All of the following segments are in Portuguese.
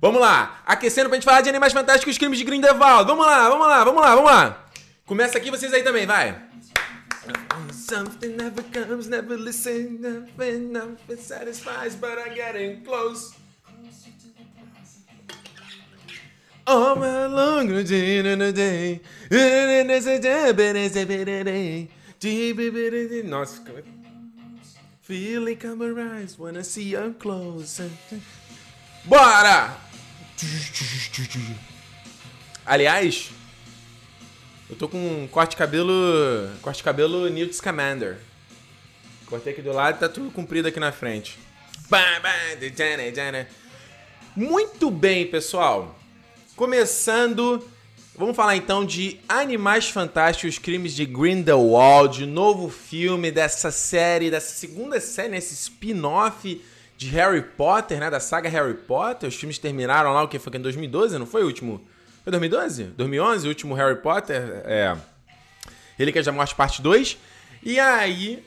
Vamos lá, aquecendo pra gente falar de Animais Fantásticos Crimes de Grindelwald. Vamos lá, vamos lá, vamos lá, vamos lá. Começa aqui, vocês aí também, vai. Something never comes, never listen, never, never satisfies, but I'm getting close. All my long day in a day. Nossa, feeling come arise when I see you close. Bora! Aliás, eu tô com um corte de cabelo. Corte de cabelo Newt Scamander. Cortei aqui do lado tá tudo comprido aqui na frente. Muito bem, pessoal. Começando, vamos falar então de Animais Fantásticos, Crimes de Grindelwald, novo filme dessa série, dessa segunda série, né, spin-off de Harry Potter, né, da saga Harry Potter. Os filmes terminaram lá, o que foi em 2012, não foi o último? Foi 2012? 2011, o último Harry Potter, é Relíquias da Morte parte 2. E aí,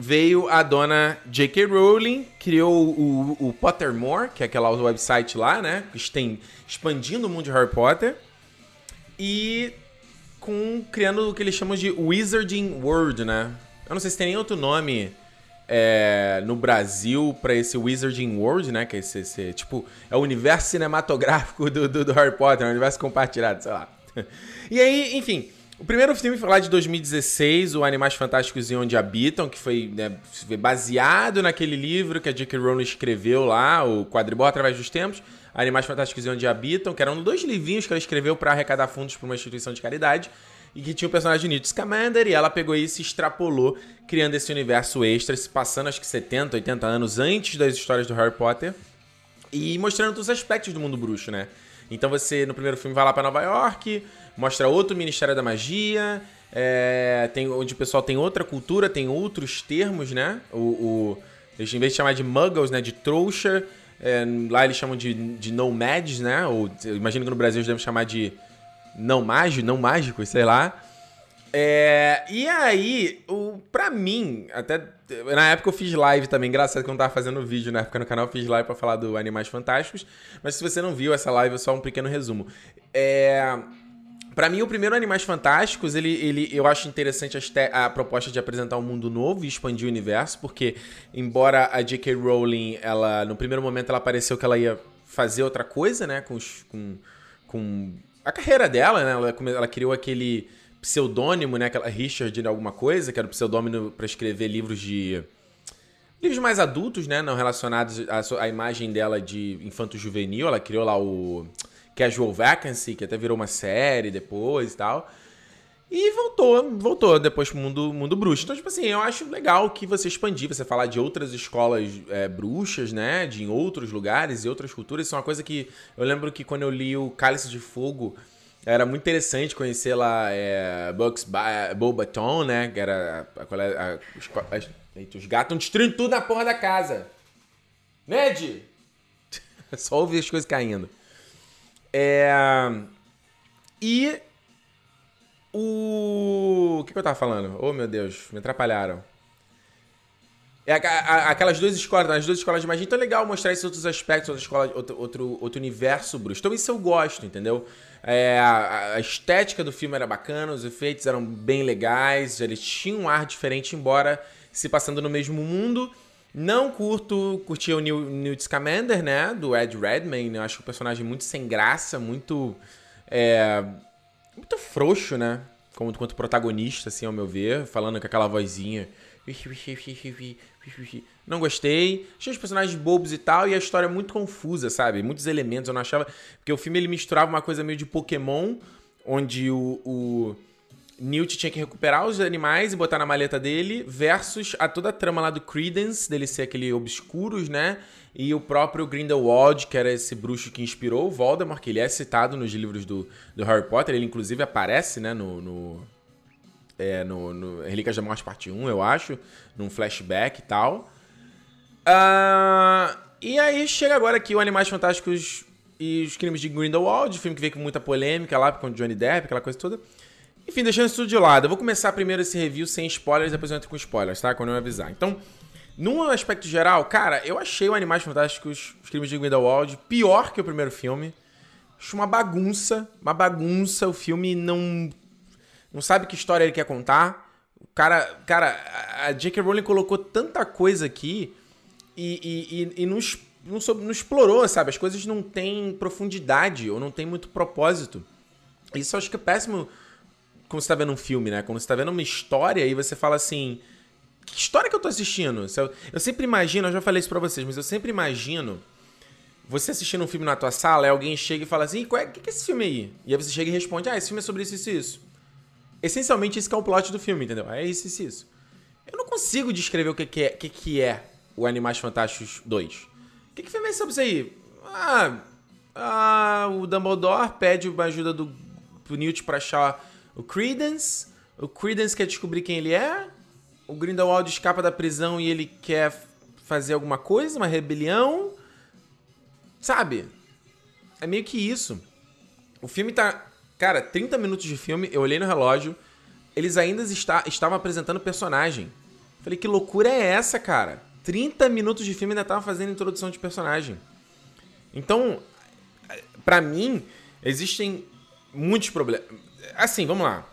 veio a dona J.K. Rowling, criou o, o, Pottermore, que é aquela website lá, né? Que tem expandindo o mundo de Harry Potter. E com criando o que eles chamam de Wizarding World, né? Eu não sei se tem nem outro nome é, no Brasil para esse Wizarding World, né? Que é esse, esse, tipo, é o universo cinematográfico do, do, do Harry Potter, é um universo compartilhado, sei lá. E aí, enfim, o primeiro filme foi lá de 2016, o Animais Fantásticos e Onde Habitam, que foi, né, baseado naquele livro que a J.K. Rowling escreveu lá, o Quadribol através dos tempos, Animais Fantásticos e Onde Habitam, que eram dois livrinhos que ela escreveu para arrecadar fundos para uma instituição de caridade e que tinha o personagem Newt Scamander e ela pegou isso e extrapolou, criando esse universo extra, se passando acho que 70, 80 anos antes das histórias do Harry Potter e mostrando todos os aspectos do mundo bruxo, né? Então você, no primeiro filme, vai lá para Nova York, mostra outro Ministério da Magia, é, tem, onde o pessoal tem outra cultura, tem outros termos, né? O, o, eles, em vez de chamar de muggles, né? De trouxa, é, lá eles chamam de, de nomads, né? Ou imagino que no Brasil eles devem chamar de não mágico, não mágicos, sei lá. É, e aí, o, pra mim, até na época eu fiz live também, engraçado que eu não tava fazendo vídeo na época no canal, eu fiz live pra falar do Animais Fantásticos. Mas se você não viu essa live, é só um pequeno resumo. É. Pra mim, o primeiro Animais Fantásticos, ele, ele, eu acho interessante a, a proposta de apresentar um mundo novo e expandir o universo, porque, embora a J.K. Rowling, ela, no primeiro momento, ela pareceu que ela ia fazer outra coisa, né, com, com, com a carreira dela, né, ela, ela criou aquele pseudônimo, né? Aquela Richard alguma coisa, que era o pseudônimo para escrever livros de. Livros mais adultos, né? Não relacionados à, à imagem dela de infanto-juvenil. Ela criou lá o Casual Vacancy, que até virou uma série depois e tal. E voltou, voltou depois pro mundo, mundo bruxo. Então, tipo assim, eu acho legal que você expandir, você falar de outras escolas é, bruxas, né? De em outros lugares e outras culturas. Isso é uma coisa que eu lembro que quando eu li o Cálice de Fogo era muito interessante conhecer lá é, Bugs Bobaton, né? Que era a, a, a, os, eita, os gatos estão destruindo tudo na porra da casa. Ned! Só ouvir as coisas caindo. É... E o... O que, eu tava falando? Oh, meu Deus, me atrapalharam. É, aquelas duas escolas, as duas escolas de magia, então é legal mostrar esses outros aspectos, outra escola, outro, outro, outro universo bruxo. Então isso eu gosto, entendeu? É, a, a, estética do filme era bacana, os efeitos eram bem legais, eles tinham um ar diferente, embora se passando no mesmo mundo. Não curto, curti o Newt Scamander, né, do Ed Redmayne, eu acho o personagem muito sem graça, muito, é, muito frouxo, né, como, quanto protagonista, assim, ao meu ver, falando com aquela vozinha não gostei. Achei os personagens bobos e tal, e a história é muito confusa, sabe? Muitos elementos eu não achava. Porque o filme ele misturava uma coisa meio de Pokémon, onde o, o Newt tinha que recuperar os animais e botar na maleta dele, versus a toda a trama lá do Credence, dele ser aquele obscuros, né? E o próprio Grindelwald, que era esse bruxo que inspirou o Voldemort, que ele é citado nos livros do, do Harry Potter, ele inclusive aparece, né, no, no é, no, no Relíquias da Morte Parte 1, eu acho, num flashback e tal. Uh, e aí chega agora aqui o Animais Fantásticos e os Crimes de Grindelwald, filme que veio com muita polêmica lá, com Johnny Depp, aquela coisa toda. Enfim, deixando isso tudo de lado, eu vou começar primeiro esse review sem spoilers, depois eu entro com spoilers, tá? Quando eu avisar. Então, Num aspecto geral, cara, eu achei o Animais Fantásticos, Os Crimes de Grindelwald, pior que o primeiro filme. Acho uma bagunça, uma bagunça. O filme não não sabe que história ele quer contar. O cara, cara, a J.K. Rowling colocou tanta coisa aqui e, e, e, e não, não, não, explorou, sabe? As coisas não têm profundidade ou não tem muito propósito. Isso eu acho que é péssimo quando você tá vendo um filme, né? Quando você tá vendo uma história e você fala assim que história que eu tô assistindo? Eu sempre imagino, eu já falei isso pra vocês, mas eu sempre imagino você assistindo um filme na tua sala, e alguém chega e fala assim, qual é, que, que é esse filme aí? E aí você chega e responde, ah, esse filme é sobre isso, isso isso. Essencialmente, esse é o plot do filme, entendeu? É isso, isso, isso. Eu não consigo descrever o que, que, é, que, que é o Animais Fantásticos 2. O que, que filme é sobre isso aí? Ah, ah, o Dumbledore pede uma ajuda do, do Newt pra achar o Credence. O Credence quer descobrir quem ele é o Grindelwald escapa da prisão e ele quer fazer alguma coisa, uma rebelião. Sabe? É meio que isso. O filme tá. Cara, 30 minutos de filme, eu olhei no relógio, eles ainda está, estavam apresentando personagem. Falei, que loucura é essa, cara? 30 minutos de filme ainda estavam fazendo introdução de personagem. Então, para mim, existem muitos problemas. Assim, vamos lá.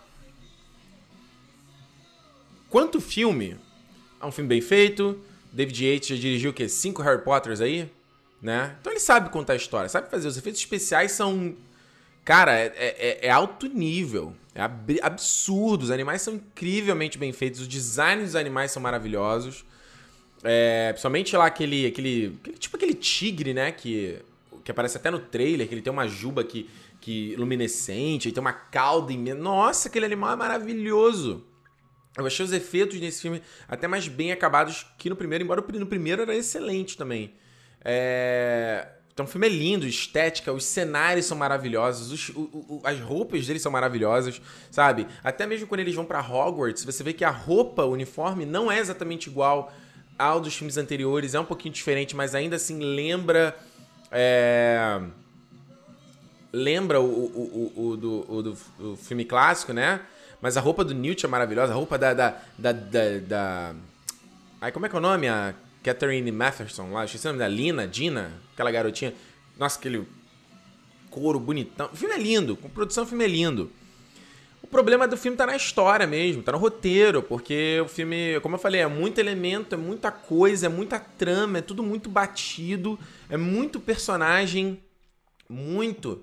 Quanto filme, é um filme bem feito. David Yates já dirigiu o quê? Cinco Harry Potters aí, né? Então ele sabe contar a história, sabe fazer. Os efeitos especiais são. Cara, é, é, é alto nível. É absurdo. Os animais são incrivelmente bem feitos. Os designs dos animais são maravilhosos. É, principalmente lá aquele, aquele, aquele. Tipo aquele tigre, né? Que, que aparece até no trailer, que ele tem uma juba que, que luminescente, e tem uma cauda imensa. Nossa, aquele animal é maravilhoso. Eu achei os efeitos nesse filme até mais bem acabados que no primeiro, embora no primeiro era excelente também. É... Então o filme é lindo, estética, os cenários são maravilhosos, os, o, o, as roupas deles são maravilhosas, sabe? Até mesmo quando eles vão para Hogwarts, você vê que a roupa, o uniforme, não é exatamente igual ao dos filmes anteriores, é um pouquinho diferente, mas ainda assim lembra. É... Lembra o, o, o, o do, o do filme clássico, né? Mas a roupa do Newt é maravilhosa. A roupa da. da, da, da, da... Ai, como é que é o nome? A Catherine Matheson lá. Esqueci o nome da Lina, Dina, aquela garotinha. Nossa, aquele couro bonitão. O filme é lindo. Com produção, o filme é lindo. O problema do filme tá na história mesmo, tá no roteiro, porque o filme, como eu falei, é muito elemento, é muita coisa, é muita trama, é tudo muito batido, é muito personagem, muito.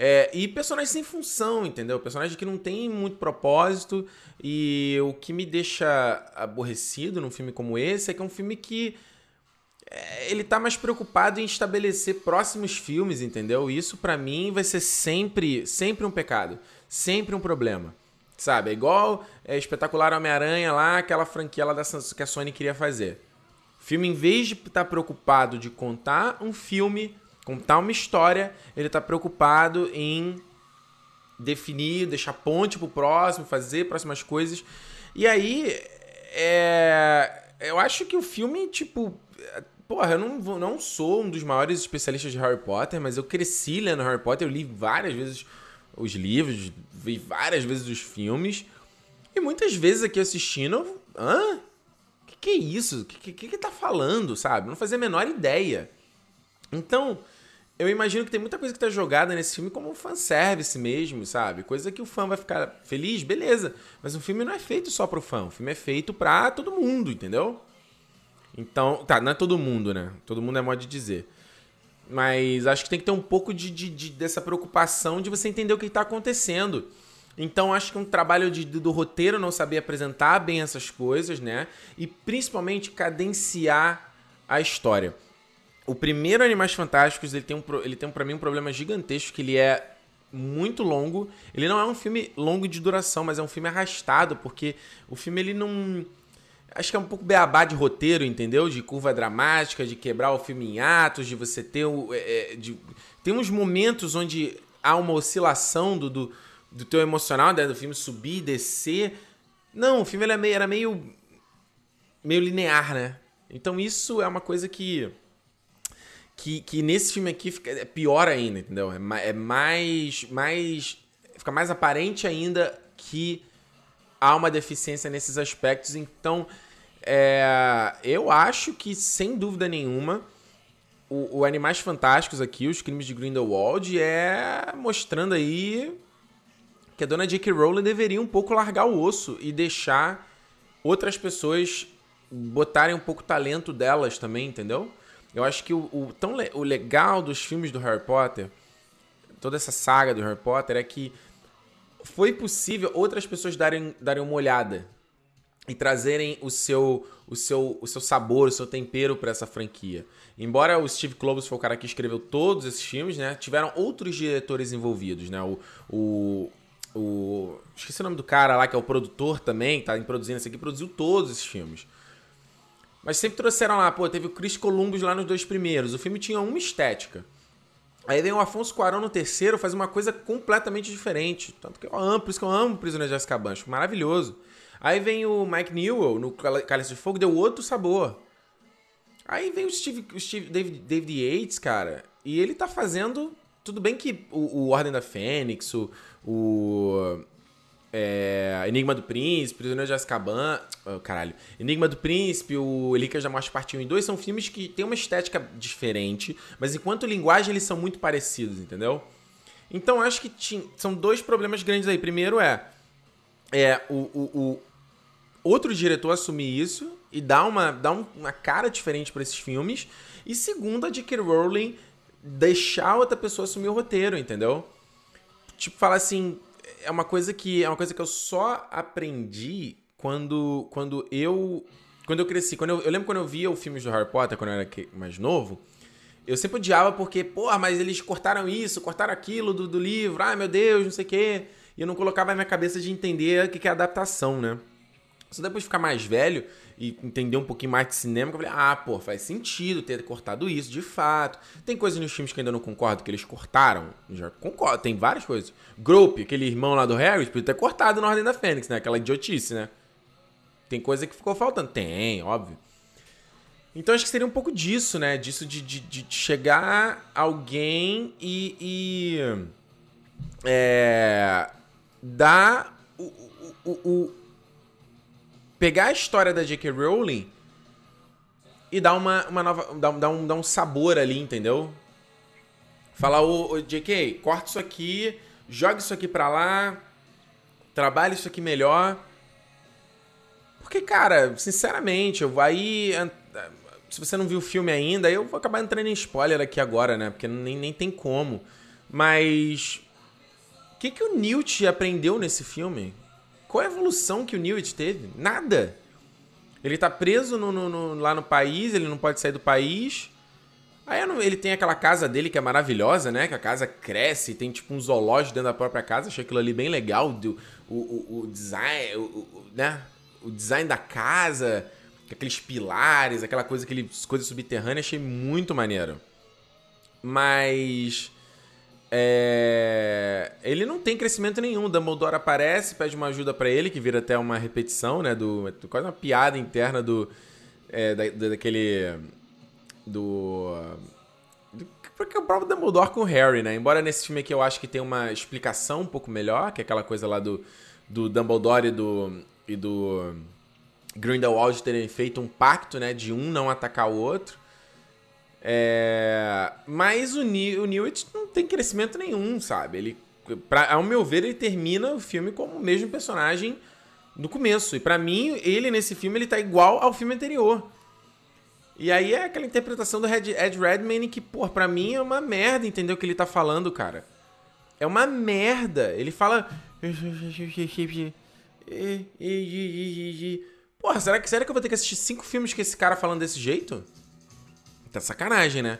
É, e personagens sem função, entendeu? Personagem que não tem muito propósito. E o que me deixa aborrecido num filme como esse é que é um filme que é, ele tá mais preocupado em estabelecer próximos filmes, entendeu? Isso para mim vai ser sempre, sempre um pecado, sempre um problema. Sabe? É igual é, Espetacular Homem-Aranha lá, aquela franquia lá da, que a Sony queria fazer. O filme, em vez de estar tá preocupado de contar um filme contar uma história, ele tá preocupado em definir, deixar ponte pro próximo, fazer próximas coisas. E aí, é... eu acho que o filme, tipo. Porra, eu não, não sou um dos maiores especialistas de Harry Potter, mas eu cresci lendo Harry Potter, eu li várias vezes os livros, vi várias vezes os filmes. E muitas vezes aqui assistindo, hã? O que, que é isso? Que, que, que tá falando, sabe? Não fazia a menor ideia. Então, eu imagino que tem muita coisa que tá jogada nesse filme como fanservice mesmo, sabe? Coisa que o fã vai ficar feliz, beleza. Mas o filme não é feito só pro fã, o filme é feito pra todo mundo, entendeu? Então, tá, não é todo mundo, né? Todo mundo é modo de dizer. Mas acho que tem que ter um pouco de, de, de dessa preocupação de você entender o que tá acontecendo. Então acho que um trabalho de, do roteiro não saber apresentar bem essas coisas, né? E principalmente cadenciar a história. O primeiro Animais Fantásticos, ele tem, um, ele tem para mim um problema gigantesco, que ele é muito longo. Ele não é um filme longo de duração, mas é um filme arrastado, porque o filme ele não... Acho que é um pouco beabá de roteiro, entendeu? De curva dramática, de quebrar o filme em atos, de você ter... O, é, é de... Tem uns momentos onde há uma oscilação do, do, do teu emocional, né? do filme subir descer. Não, o filme era meio, era meio, meio linear, né? Então isso é uma coisa que que, que nesse filme aqui fica, é pior ainda, entendeu? É, é mais, mais. Fica mais aparente ainda que há uma deficiência nesses aspectos. Então, É, eu acho que, sem dúvida nenhuma, o, o Animais Fantásticos aqui, os crimes de Grindelwald, é mostrando aí que a dona J.K. Rowling deveria um pouco largar o osso e deixar outras pessoas botarem um pouco o talento delas também, entendeu? Eu acho que o, o, tão le o legal dos filmes do Harry Potter, toda essa saga do Harry Potter, é que foi possível outras pessoas darem, darem uma olhada e trazerem o seu, o seu, o seu sabor, o seu tempero para essa franquia. Embora o Steve Kloves foi o cara que escreveu todos esses filmes, né? Tiveram outros diretores envolvidos, né? O, o, o esqueci o nome do cara lá que é o produtor também, tá produzindo esse aqui, produziu todos esses filmes. Mas sempre trouxeram lá, pô, teve o Chris Columbus lá nos dois primeiros. O filme tinha uma estética. Aí vem o Afonso Cuarón no terceiro, faz uma coisa completamente diferente. Tanto que eu amo, por isso que eu amo Prisioneiro de Azkaban, acho maravilhoso. Aí vem o Mike Newell no Cálice de Fogo, deu outro sabor. Aí vem o Steve, o Steve David, David Yates, cara, e ele tá fazendo. Tudo bem que o, o Ordem da Fênix, o, o é, Enigma do Príncipe, Prisioneiro de Azkaban, oh, caralho, Enigma do Príncipe, o Relíquias da Morte Parte 1 e 2 são filmes que têm uma estética diferente, mas enquanto linguagem eles são muito parecidos, entendeu? Então acho que são dois problemas grandes aí. Primeiro é, é o, o, o outro diretor assumir isso e dar uma, dar uma cara diferente para esses filmes. E segundo, a J.K. Rowling deixar outra pessoa assumir o roteiro, entendeu? Tipo, falar assim, é uma coisa que é uma coisa que eu só aprendi quando quando eu quando eu cresci, quando eu, eu lembro quando eu via os filmes do Harry Potter quando eu era mais novo, eu sempre odiava porque, porra, mas eles cortaram isso, cortaram aquilo do, do livro, ai meu Deus, não sei o quê. E eu não colocava na minha cabeça de entender o que é adaptação, né? Só depois de ficar mais velho e entender um pouquinho mais de cinema, eu falei, ah, pô, faz sentido ter cortado isso, de fato. Tem coisas nos filmes que ainda não concordo que eles cortaram. Já concordo, tem várias coisas. Grope, aquele irmão lá do Harry, podia ter cortado na Ordem da Fênix, né? Aquela idiotice, né? Tem coisa que ficou faltando. Tem, óbvio. Então acho que seria um pouco disso, né? Disso de, de, de chegar alguém e. e é, dar o, o, o, pegar a história da J.K. Rowling e dar uma, uma nova. Dar, dar, um, dar um sabor ali, entendeu? Falar, ô, ô J.K., corta isso aqui, joga isso aqui pra lá, trabalha isso aqui melhor. Porque, cara, sinceramente, eu vou aí. Se você não viu o filme ainda, eu vou acabar entrando em spoiler aqui agora, né? Porque nem, nem tem como. Mas. O que, que o Newt aprendeu nesse filme? Qual a evolução que o Newt teve? Nada. Ele tá preso no, no, no, lá no país, ele não pode sair do país. Aí ele tem aquela casa dele que é maravilhosa, né? Que a casa cresce, tem tipo um zoológico dentro da própria casa. Achei aquilo ali bem legal. O, o, o design, o, o, né? O design da casa, aqueles pilares, aquela coisa, aquelas coisas subterrâneas, achei muito maneiro. Mas é... Ele não tem crescimento nenhum. Dumbledore aparece, pede uma ajuda para ele, que vira até uma repetição, né? Do, quase uma piada interna do. É, da, daquele. Do. Porque o próprio Dumbledore com o Harry, né? Embora nesse filme aqui eu acho que tem uma explicação um pouco melhor, que é aquela coisa lá do, do Dumbledore e do. e do. Grindelwald terem feito um pacto, né? De um não atacar o outro. É... Mas o, New, o Newt não tem crescimento nenhum, sabe? Ele, pra, ao meu ver, ele termina o filme como o mesmo personagem no começo. E para mim, ele nesse filme ele tá igual ao filme anterior. E aí é aquela interpretação do Ed, Ed Redmayne que, pô, pra mim é uma merda, entendeu? O que ele tá falando, cara. É uma merda. Ele fala. Porra, será que, será que eu vou ter que assistir cinco filmes com esse cara falando desse jeito? Tá sacanagem, né?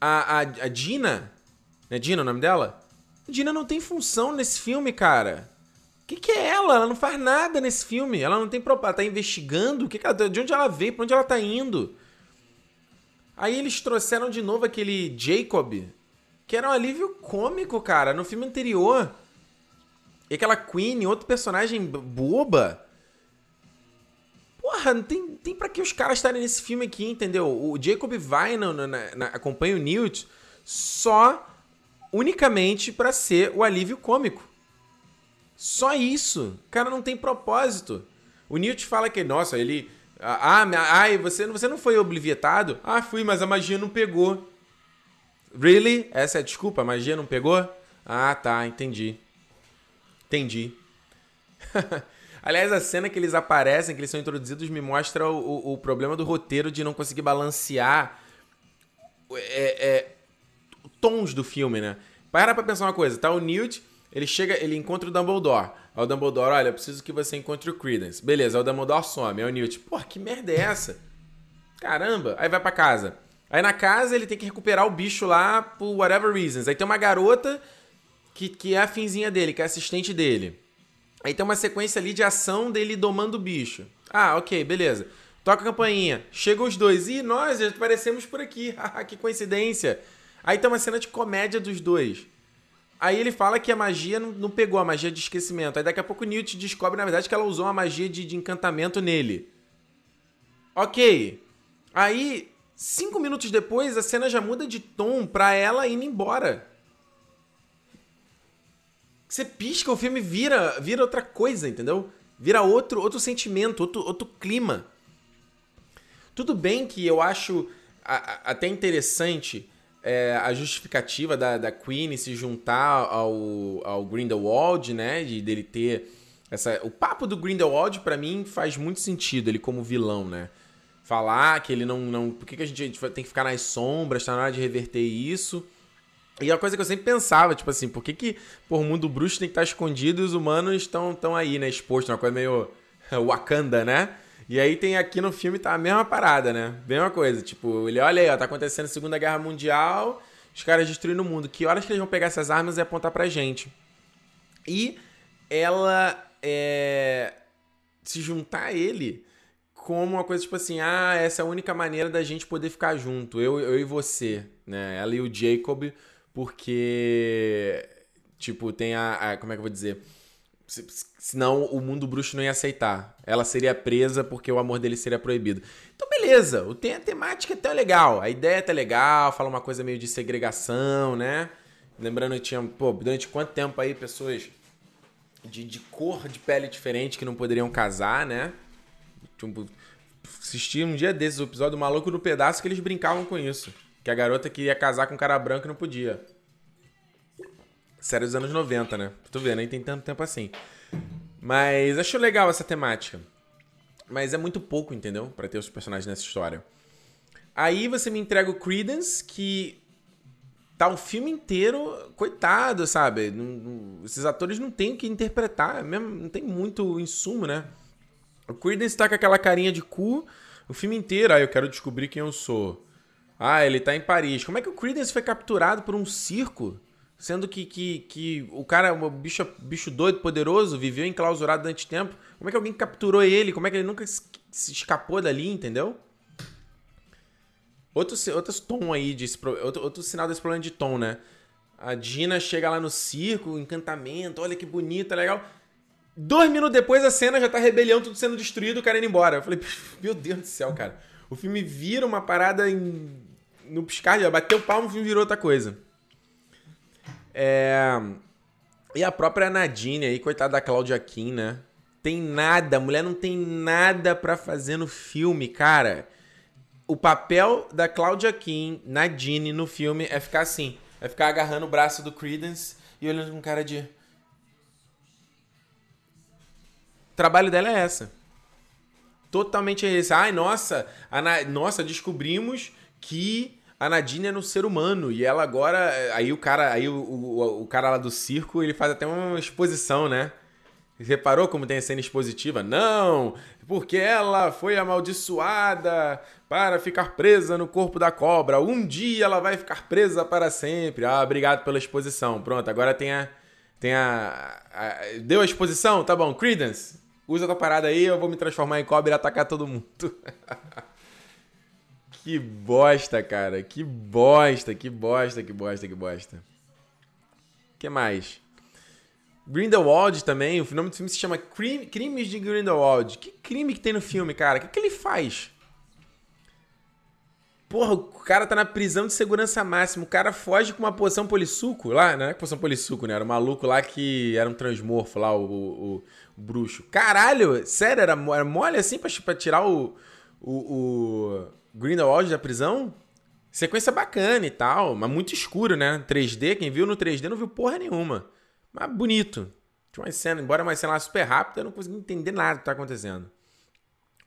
A, a, a Dina. É Dina o nome dela? A Dina não tem função nesse filme, cara. O que, que é ela? Ela não faz nada nesse filme. Ela não tem propósito. Ela tá investigando. O que, que ela, de onde ela veio? Pra onde ela tá indo? Aí eles trouxeram de novo aquele Jacob, que era um alívio cômico, cara, no filme anterior. E aquela Queen, outro personagem boba. Porra, não tem, tem pra que os caras estarem nesse filme aqui, entendeu? O Jacob vai, na, na, acompanha o Newt só unicamente para ser o alívio cômico. Só isso. O cara não tem propósito. O Newt fala que, nossa, ele Ah, ai, você, você não foi oblivietado? Ah, fui, mas a magia não pegou. Really? Essa é a desculpa? A magia não pegou? Ah, tá, entendi. Entendi. Aliás, a cena que eles aparecem, que eles são introduzidos, me mostra o, o, problema do roteiro de não conseguir balancear é, é, tons do filme, né? Para pra pensar uma coisa, tá o Newt, ele chega, ele encontra o Dumbledore. Aí o Dumbledore, olha, eu preciso que você encontre o Credence. Beleza, aí o Dumbledore some. Aí o Newt, porra, que merda é essa? Caramba. Aí vai pra casa. Aí na casa ele tem que recuperar o bicho lá por whatever reasons. Aí tem uma garota que, que é a finzinha dele, que é assistente dele. Aí tem uma sequência ali de ação dele domando o bicho. Ah, ok, beleza. Toca a campainha. Chegam os dois. Ih, nós já aparecemos por aqui. que coincidência. Aí tem uma cena de comédia dos dois. Aí ele fala que a magia não, não, pegou, a magia de esquecimento. Aí daqui a pouco Newt descobre, na verdade, que ela usou uma magia de, de encantamento nele. Ok. Aí, cinco minutos depois, a cena já muda de tom pra ela indo embora. Você pisca, o filme vira, vira outra coisa, entendeu? Vira outro, outro sentimento, outro, outro clima. Tudo bem que eu acho a, a, até interessante é, a justificativa da, da Queen se juntar ao, ao Grindelwald, né? De dele ter essa. O papo do Grindelwald, para mim, faz muito sentido, ele como vilão, né? Falar que ele não. não por que, que a gente tem que ficar nas sombras? Tá na hora de reverter isso. E é uma coisa que eu sempre pensava, tipo assim, por que, que por o mundo bruxo tem que estar escondido e os humanos estão tão aí, né, expostos, uma coisa meio Wakanda, né? E aí tem aqui no filme tá a mesma parada, né? Mesma coisa, tipo, ele olha aí, ó, tá acontecendo a Segunda Guerra Mundial, os caras destruindo o mundo. Que horas que eles vão pegar essas armas e apontar pra gente? E ela é, se juntar a ele como uma coisa tipo assim, ah, essa é a única maneira da gente poder ficar junto, eu, eu e você, né? Ela e o Jacob porque, tipo, tem a, a como é que eu vou dizer? Senão o mundo bruxo não ia aceitar. Ela seria presa porque o amor dele seria proibido. Então, beleza. O tem a temática é até legal. A ideia é até legal. Fala uma coisa meio de segregação, né? Lembrando que tinha, pô, durante quanto tempo aí pessoas de, de cor de pele diferente que não poderiam casar, né? Tipo, assisti um dia desses o episódio do Maluco no Pedaço que eles brincavam com isso. Que a garota queria casar com um cara branco e não podia. Série dos anos 90, né? Tu vê, nem tem tanto tempo assim. Mas acho legal essa temática. Mas é muito pouco, entendeu? para ter os personagens nessa história. Aí você me entrega o Credence, que tá o filme inteiro, coitado, sabe? Não, não, esses atores não têm o que interpretar, mesmo, não tem muito insumo, né? O Credence tá com aquela carinha de cu o filme inteiro. Ah, eu quero descobrir quem eu sou. Ah, ele tá em Paris. Como é que o Credence foi capturado por um circo? Sendo que, que, que o cara, um bicho, bicho doido, poderoso, viveu enclausurado durante tempo. Como é que alguém capturou ele? Como é que ele nunca se escapou dali, entendeu? Outro, outro tom aí, de, outro, outro sinal desse problema de tom, né? A Dina chega lá no circo, encantamento, olha que bonita, legal. Dois minutos depois a cena já tá rebelião, tudo sendo destruído, o cara indo embora. Eu falei, meu Deus do céu, cara. O filme vira uma parada em no piscar de bateu o palmo, filme virou outra coisa. É... E a própria Nadine aí, coitada da Claudia Kim, né? Tem nada, a mulher não tem nada para fazer no filme, cara. O papel da Claudia Kim, Nadine, no filme é ficar assim. É ficar agarrando o braço do Credence e olhando com cara de... O trabalho dela é essa. Totalmente esse. Ai, nossa, Na... nossa, descobrimos que a Nadine era um ser humano e ela agora. Aí o cara, aí o, o, o cara lá do circo, ele faz até uma exposição, né? Reparou como tem a cena expositiva? Não! Porque ela foi amaldiçoada para ficar presa no corpo da cobra. Um dia ela vai ficar presa para sempre. Ah, obrigado pela exposição. Pronto, agora tem a. Tem a. a deu a exposição? Tá bom. Credence, usa tua parada aí, eu vou me transformar em cobra e atacar todo mundo. Que bosta, cara. Que bosta, que bosta, que bosta, que bosta. Que mais? Grindelwald também, o nome do filme se chama Crimes de Grindelwald. Que crime que tem no filme, cara? O que, que ele faz? Porra, o cara tá na prisão de segurança máxima. O cara foge com uma poção polissuco lá, né? Poção polissuco, né? Era o maluco lá que era um transmorfo lá, o, o, o bruxo. Caralho, sério, era, era mole assim pra, pra tirar o, o, o Grindelwald da prisão? Sequência bacana e tal, mas muito escuro, né? 3D, quem viu no 3D não viu porra nenhuma. Mas bonito. Tinha uma cena, embora uma cena super rápida, eu não consegui entender nada do que tá acontecendo.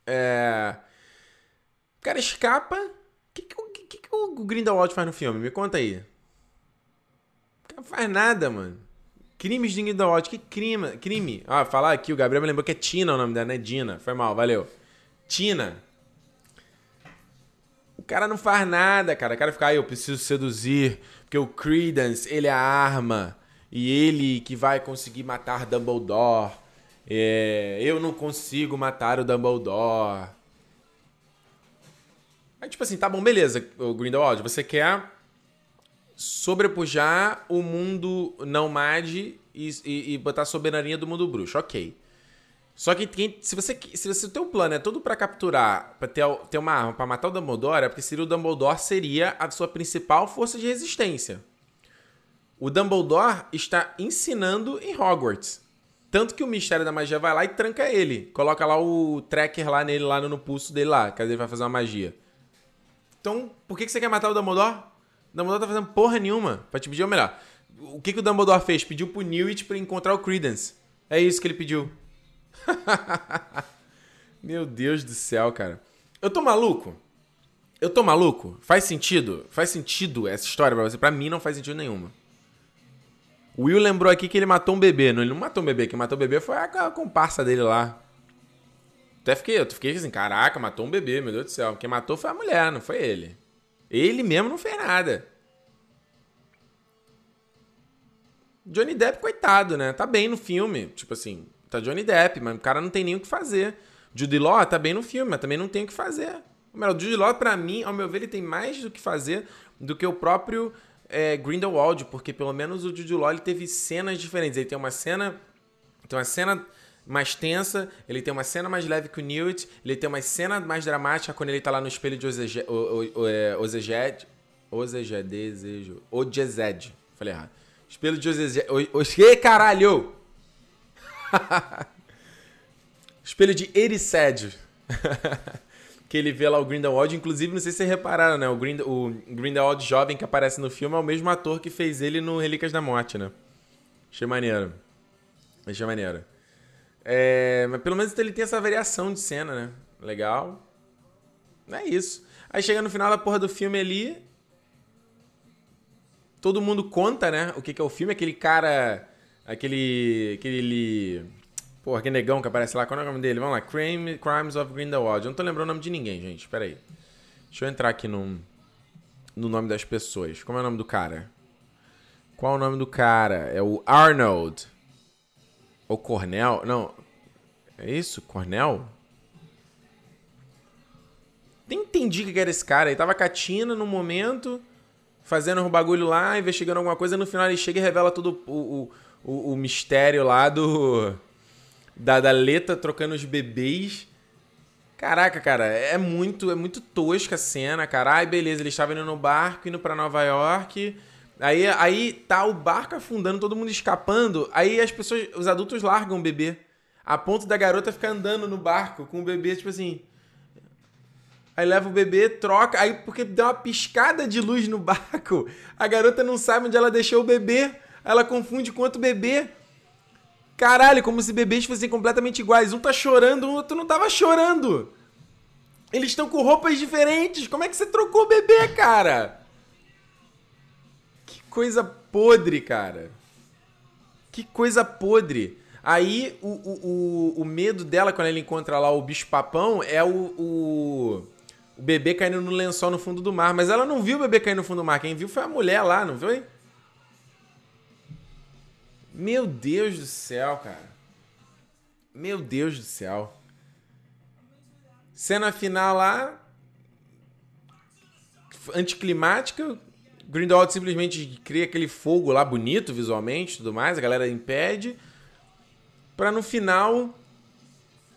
É... O cara escapa. O que, que, que, o Grindelwald faz no filme? Me conta aí. O cara faz nada, mano. Crimes de Grindelwald. Que crime? Crime. Ah, falar aqui, o Gabriel me lembrou que é Tina o nome dela, né? Dina. Foi mal, valeu. Tina. Cara não faz nada, cara. O cara fica, ah, eu preciso seduzir, porque o Credence, ele é a arma, e ele que vai conseguir matar Dumbledore. É, eu não consigo matar o Dumbledore. Aí, tipo assim, tá bom, beleza, Grindelwald, você quer sobrepujar o mundo não mage e, e, e botar a soberania do mundo bruxo, ok. Só que quem, se você se você, o teu plano é todo para capturar, para ter, ter uma arma para matar o Dumbledore, é porque seria o Dumbledore seria a sua principal força de resistência. O Dumbledore está ensinando em Hogwarts. Tanto que o Mistério da Magia vai lá e tranca ele. Coloca lá o tracker lá nele, lá no pulso dele lá, caso ele vai fazer uma magia. Então, por que, que você quer matar o Dumbledore? O Dumbledore tá fazendo porra nenhuma pra te pedir o melhor. O que, que o Dumbledore fez? Pediu pro Newt pra encontrar o Credence. É isso que ele pediu. Meu Deus do céu, cara. Eu tô maluco? Eu tô maluco? Faz sentido? Faz sentido essa história pra você? Pra mim não faz sentido nenhuma. O Will lembrou aqui que ele matou um bebê. Não, ele não matou um bebê. Quem matou o bebê foi a comparsa dele lá. Até fiquei, eu fiquei assim, caraca, matou um bebê, meu Deus do céu. Quem matou foi a mulher, não foi ele. Ele mesmo não fez nada. Johnny Depp, coitado, né? Tá bem no filme. Tipo assim, Tá Johnny Depp, mas o cara não tem nem o que fazer. Judy Law tá bem no filme, mas também não tem o que fazer. O Judy Law, pra mim, ao meu ver, ele tem mais do que fazer do que o próprio é, Grindelwald, porque pelo menos o Judy Law ele teve cenas diferentes. Ele tem uma cena. Tem uma cena mais tensa, ele tem uma cena mais leve que o Newt, ele tem uma cena mais dramática quando ele tá lá no espelho de Ozeged. Ozeged. Ozeged, desejo. Ojezed. Falei errado. Espelho de Ozeged. Que caralho! Espelho de Ericédio. que ele vê lá o Grindelwald. Inclusive, não sei se vocês repararam, né? O, Grind o Grindelwald jovem que aparece no filme é o mesmo ator que fez ele no Relíquias da Morte, né? Achei maneiro. Achei maneiro. É, mas pelo menos ele tem essa variação de cena, né? Legal. É isso. Aí chega no final da porra do filme ali. Todo mundo conta, né? O que, que é o filme. Aquele cara Aquele. Aquele. Porra, aquele negão que aparece lá. Qual é o nome dele? Vamos lá. Crime, Crimes of Grindelwald. Eu não tô lembrando o nome de ninguém, gente. Pera aí. Deixa eu entrar aqui no, no nome das pessoas. Como é o nome do cara? Qual é o nome do cara? É o Arnold. Ou Cornell? Não. É isso? Cornell? Nem entendi o que era esse cara. Ele tava catina no momento, fazendo um bagulho lá, investigando alguma coisa. No final ele chega e revela todo o, o o, o mistério lá do. Da, da Leta trocando os bebês. Caraca, cara, é muito, é muito tosca a cena, cara. Ai, beleza, ele estava indo no barco, indo para Nova York. Aí, aí tá o barco afundando, todo mundo escapando. Aí as pessoas, os adultos largam o bebê. A ponto da garota ficar andando no barco com o bebê, tipo assim. Aí leva o bebê, troca. Aí, porque deu uma piscada de luz no barco, a garota não sabe onde ela deixou o bebê ela confunde com outro bebê. Caralho, como se bebês fossem completamente iguais. Um tá chorando, o outro não tava chorando. Eles estão com roupas diferentes. Como é que você trocou o bebê, cara? Que coisa podre, cara. Que coisa podre. Aí o, o, o, medo dela quando ela encontra lá o bicho papão é o, o, o bebê caindo no lençol no fundo do mar. Mas ela não viu o bebê cair no fundo do mar. Quem viu foi a mulher lá, não foi? Meu Deus do céu, cara. Meu Deus do céu. Cena final lá. Anticlimática. Grindelwald simplesmente cria aquele fogo lá bonito visualmente tudo mais. A galera impede. Pra no final.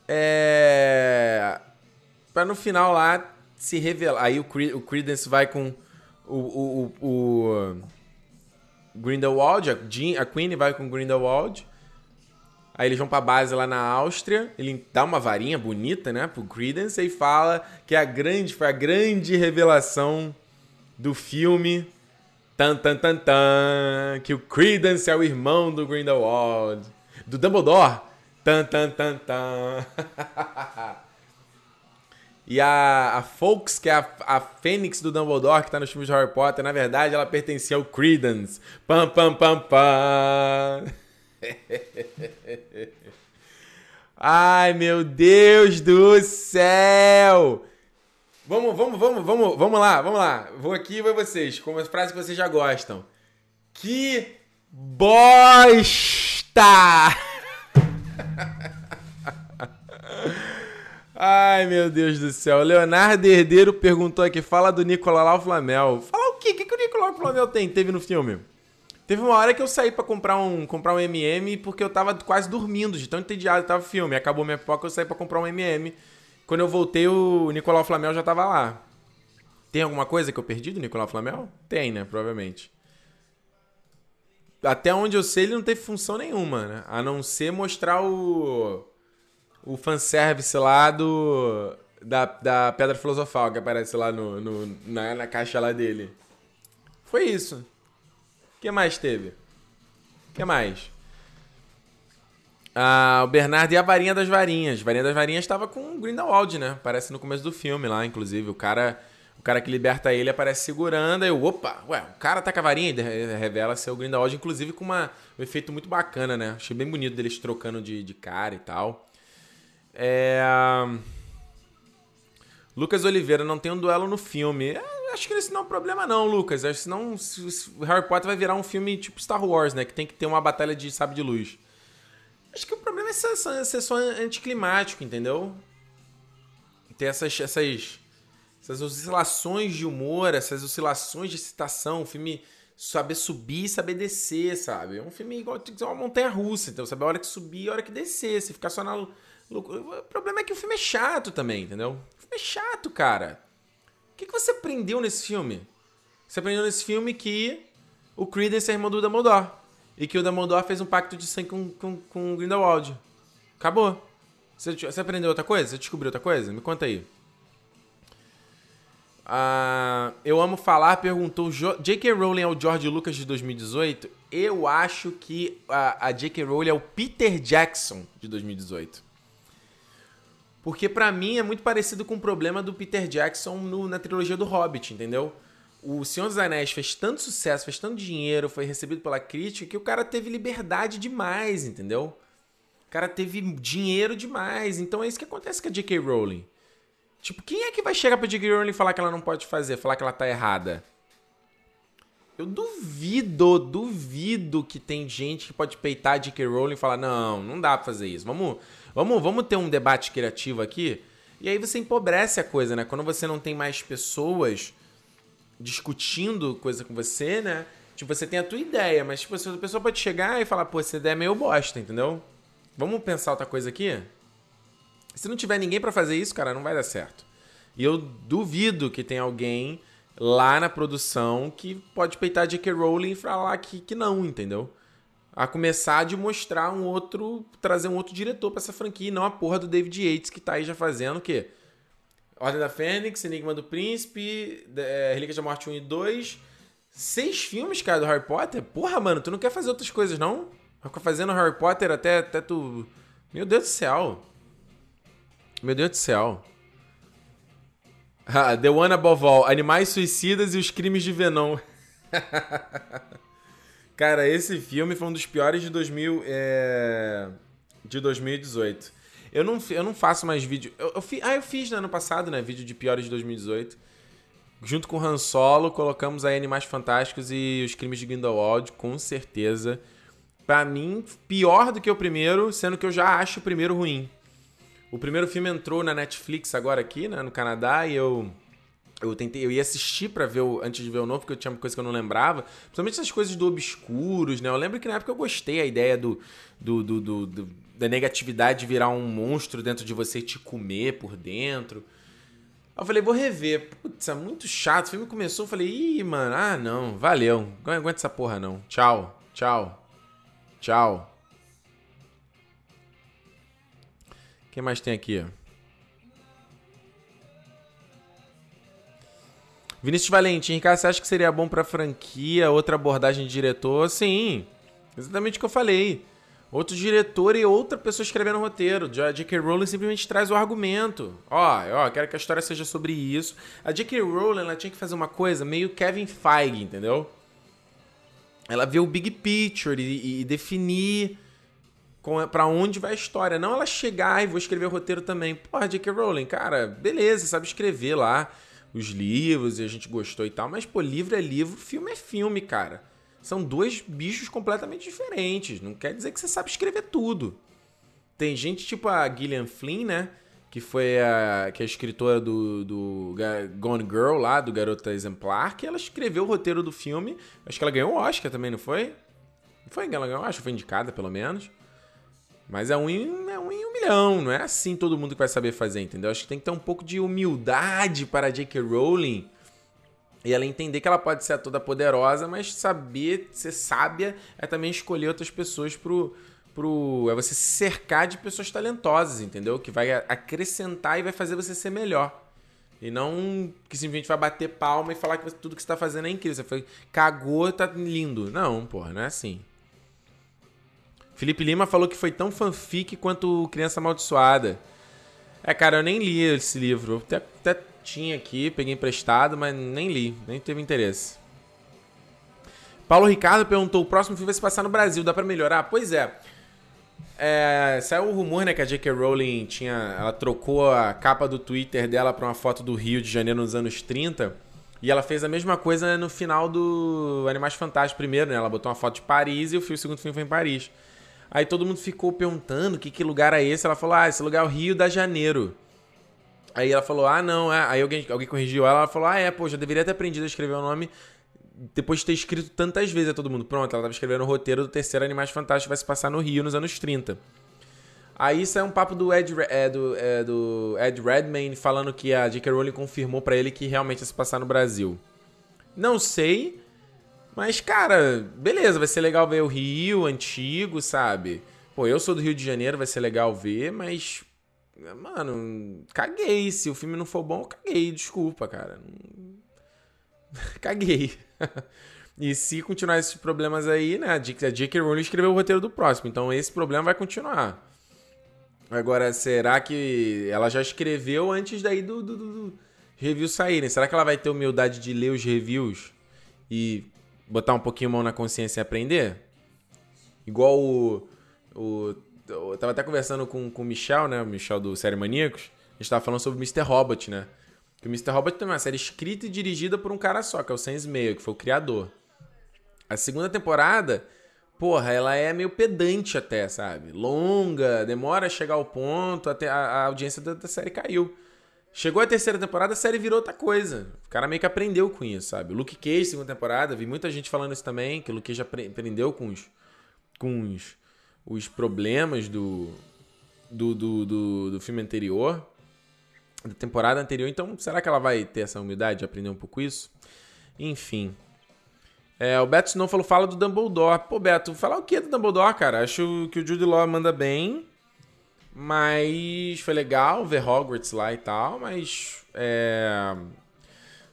É. Pra no final lá se revelar. Aí o, Cre o Credence vai com o, o, o, o Grindelwald, a, Jean, a Queen vai com Grindelwald. Aí eles vão pra base lá na Áustria. Ele dá uma varinha bonita, né, pro Credence e fala que é a grande, foi a grande revelação do filme. Tan, tan, tan, tan. Que o Credence é o irmão do Grindelwald. Do Dumbledore. Tan, tan, tan, tan. E a, a Folks, que é a, a Fênix do Dumbledore, que tá nos filmes de Harry Potter, na verdade, ela pertencia ao Credence. Pam, pam, pam, pam. Ai, meu Deus do céu! Vamos, vamos, vamos, vamos, vamos lá, vamos lá. Vou aqui e vou vocês, com as frases que vocês já gostam. Que bosta! Ai, meu Deus do céu. Leonardo Herdeiro perguntou aqui, fala do Nicolau Flamel. Fala o quê? O que, que o Nicolau Flamel tem? Teve no filme? Teve uma hora que eu saí para comprar um, comprar um MM porque eu tava quase dormindo, de tão entediado tava o filme. Acabou minha pipoca, eu saí para comprar um MM. Quando eu voltei, o Nicolau Flamel já tava lá. Tem alguma coisa que eu perdi do Nicolau Flamel? Tem, né? Provavelmente. Até onde eu sei, ele não teve função nenhuma, né? A não ser mostrar o o fanservice lá do. Da, da Pedra Filosofal que aparece lá no, no na, na caixa lá dele. Foi isso. O que mais teve? O que mais? Ah, o Bernardo e a Varinha das Varinhas. Varinha das Varinhas estava com o Grindelwald, né? Aparece no começo do filme lá, inclusive. O cara, o cara que liberta ele aparece segurando. Aí, opa, ué, o cara tá com a varinha e revela ser o Grindelwald, inclusive com uma, um efeito muito bacana, né? Achei bem bonito deles trocando de, de cara e tal. É... Lucas Oliveira não tem um duelo no filme. É, acho que esse não é um problema, não, Lucas. Acho que senão Harry Potter vai virar um filme tipo Star Wars, né? Que tem que ter uma batalha de sabre de luz. Acho que o problema é ser, ser só anticlimático, entendeu? Ter essas, essas, essas oscilações de humor, essas oscilações de citação. O filme saber subir e saber descer, sabe? É um filme igual uma montanha russa, então saber a hora que subir e a hora que descer. Se ficar só na o problema é que o filme é chato também, entendeu? O filme é chato, cara. O que, que você aprendeu nesse filme? Você aprendeu nesse filme que o Credence é irmão do Dumbledore. E que o Dumbledore fez um pacto de sangue com, com, com o Grindelwald. Acabou. Você, você aprendeu outra coisa? Você descobriu outra coisa? Me conta aí. Uh, eu amo falar, perguntou J.K. Rowling é o George Lucas de 2018? Eu acho que a, a J.K. Rowling é o Peter Jackson de 2018. Porque para mim é muito parecido com o problema do Peter Jackson no, na trilogia do Hobbit, entendeu? O Senhor dos Anéis fez tanto sucesso, fez tanto dinheiro, foi recebido pela crítica, que o cara teve liberdade demais, entendeu? O cara teve dinheiro demais. Então é isso que acontece com a J.K. Rowling. Tipo, quem é que vai chegar pra J.K. Rowling e falar que ela não pode fazer, falar que ela tá errada? Eu duvido, duvido que tem gente que pode peitar a J.K. Rowling e falar: não, não dá pra fazer isso. Vamos, Vamos, vamos ter um debate criativo aqui? E aí você empobrece a coisa, né? Quando você não tem mais pessoas discutindo coisa com você, né? Tipo, você tem a tua ideia, mas tipo, a pessoa pode chegar e falar, pô, essa ideia é meio bosta, entendeu? Vamos pensar outra coisa aqui? Se não tiver ninguém para fazer isso, cara, não vai dar certo. E eu duvido que tenha alguém lá na produção que pode peitar J.K. Rowling e falar que, que não, entendeu? A começar de mostrar um outro, trazer um outro diretor para essa franquia, e não a porra do David Yates que tá aí já fazendo o quê? Ordem da Fênix, Enigma do Príncipe, é, Relíquias da Morte 1 e 2. Seis filmes, cara, do Harry Potter? Porra, mano, tu não quer fazer outras coisas, não? Fazendo Harry Potter até, até tu. Meu Deus do céu. Meu Deus do céu. The One Above All, Animais Suicidas e os Crimes de Venom. Cara, esse filme foi um dos piores de 2000, é... de 2018. Eu não, eu não faço mais vídeo. Eu, eu fi, ah, eu fiz no ano passado, né? Vídeo de piores de 2018. Junto com Han Solo, colocamos aí Animais Fantásticos e Os Crimes de Grindelwald, com certeza. Pra mim, pior do que o primeiro, sendo que eu já acho o primeiro ruim. O primeiro filme entrou na Netflix agora aqui, né, no Canadá, e eu eu tentei, eu ia assistir para ver o, antes de ver o novo, porque eu tinha coisa que eu não lembrava. Principalmente essas coisas do obscuros, né? Eu lembro que na época eu gostei a ideia do, do, do, do, do da negatividade virar um monstro dentro de você e te comer por dentro. Aí eu falei, vou rever. Putz, é muito chato. O filme começou, eu falei, ih, mano, ah, não, valeu. Não aguento essa porra, não. Tchau, tchau, tchau. Quem mais tem aqui? Vinícius Valentim, Ricardo, você acha que seria bom pra franquia outra abordagem de diretor? Sim, exatamente o que eu falei. Outro diretor e outra pessoa escrevendo o roteiro. A J.K. Rowling simplesmente traz o argumento. Ó, ó, quero que a história seja sobre isso. A J.K. Rowling, ela tinha que fazer uma coisa meio Kevin Feige, entendeu? Ela vê o big picture e, e definir para onde vai a história. Não ela chegar e vou escrever o roteiro também. Porra, J.K. Rowling, cara, beleza, sabe escrever lá os livros e a gente gostou e tal. Mas, pô, livro é livro, filme é filme, cara. São dois bichos completamente diferentes. Não quer dizer que você sabe escrever tudo. Tem gente tipo a Gillian Flynn, né? Que foi a, que é a escritora do, do Gone Girl lá, do Garota Exemplar, que ela escreveu o roteiro do filme. Acho que ela ganhou o Oscar também, não foi? Não foi ela ganhou, acho que foi indicada pelo menos. Mas é um, em, é um em um milhão, não é assim todo mundo que vai saber fazer, entendeu? Acho que tem que ter um pouco de humildade para a J.K. Rowling e ela entender que ela pode ser toda poderosa, mas saber ser sábia é também escolher outras pessoas pro. pro é você se cercar de pessoas talentosas, entendeu? Que vai acrescentar e vai fazer você ser melhor. E não que simplesmente vai bater palma e falar que tudo que você tá fazendo é incrível. Você foi, cagou, tá lindo. Não, porra, não é assim. Felipe Lima falou que foi tão fanfic quanto Criança Amaldiçoada. É, cara, eu nem li esse livro. Até, até tinha aqui, peguei emprestado, mas nem li, nem teve interesse. Paulo Ricardo perguntou: o próximo filme vai se passar no Brasil, dá para melhorar? Pois é. é. Saiu o rumor, né, que a J.K. Rowling tinha. Ela trocou a capa do Twitter dela pra uma foto do Rio de Janeiro nos anos 30. E ela fez a mesma coisa no final do Animais Fantásticos primeiro, né? Ela botou uma foto de Paris e o, filme, o segundo filme foi em Paris. Aí todo mundo ficou perguntando que, que lugar é esse. Ela falou: Ah, esse lugar é o Rio da Janeiro. Aí ela falou, ah, não, é. Aí alguém, alguém corrigiu ela, ela falou, ah, é, pô, já deveria ter aprendido a escrever o nome depois de ter escrito tantas vezes a todo mundo. Pronto, ela tava escrevendo o roteiro do terceiro Animais Fantásticos vai se passar no Rio nos anos 30. Aí isso é um papo do Ed, é, do, é, do Ed Redmayne falando que a J.K. Rowling confirmou para ele que realmente ia se passar no Brasil. Não sei, mas cara, beleza, vai ser legal ver o Rio antigo, sabe? Pô, eu sou do Rio de Janeiro, vai ser legal ver, mas Mano, caguei. Se o filme não for bom, caguei. Desculpa, cara. caguei. e se continuar esses problemas aí, né? A J.K. Rowling escreveu o roteiro do próximo. Então esse problema vai continuar. Agora, será que ela já escreveu antes daí do, do, do, do reviews saírem? Será que ela vai ter humildade de ler os reviews e botar um pouquinho mão na consciência e aprender? Igual o, o eu tava até conversando com, com o Michel, né? O Michel do Série Maníacos. A gente tava falando sobre o Mr. Robot, né? Que o Mr. Robot tem uma série escrita e dirigida por um cara só, que é o Sam Mail, que foi o criador. A segunda temporada, porra, ela é meio pedante até, sabe? Longa, demora a chegar ao ponto, até a, a audiência da, da, série caiu. Chegou a terceira temporada, a série virou outra coisa. O cara meio que aprendeu com isso, sabe? Luke Cage, segunda temporada, vi muita gente falando isso também, que o Luke Cage aprendeu com os, com os os problemas do, do, do, do, do filme anterior, da temporada anterior. Então, será que ela vai ter essa humildade de aprender um pouco isso? Enfim. É, o Beto Snow falou, fala do Dumbledore. Pô, Beto, falar o que do Dumbledore, cara? Acho que o Jude Law manda bem, mas foi legal ver Hogwarts lá e tal, mas... É...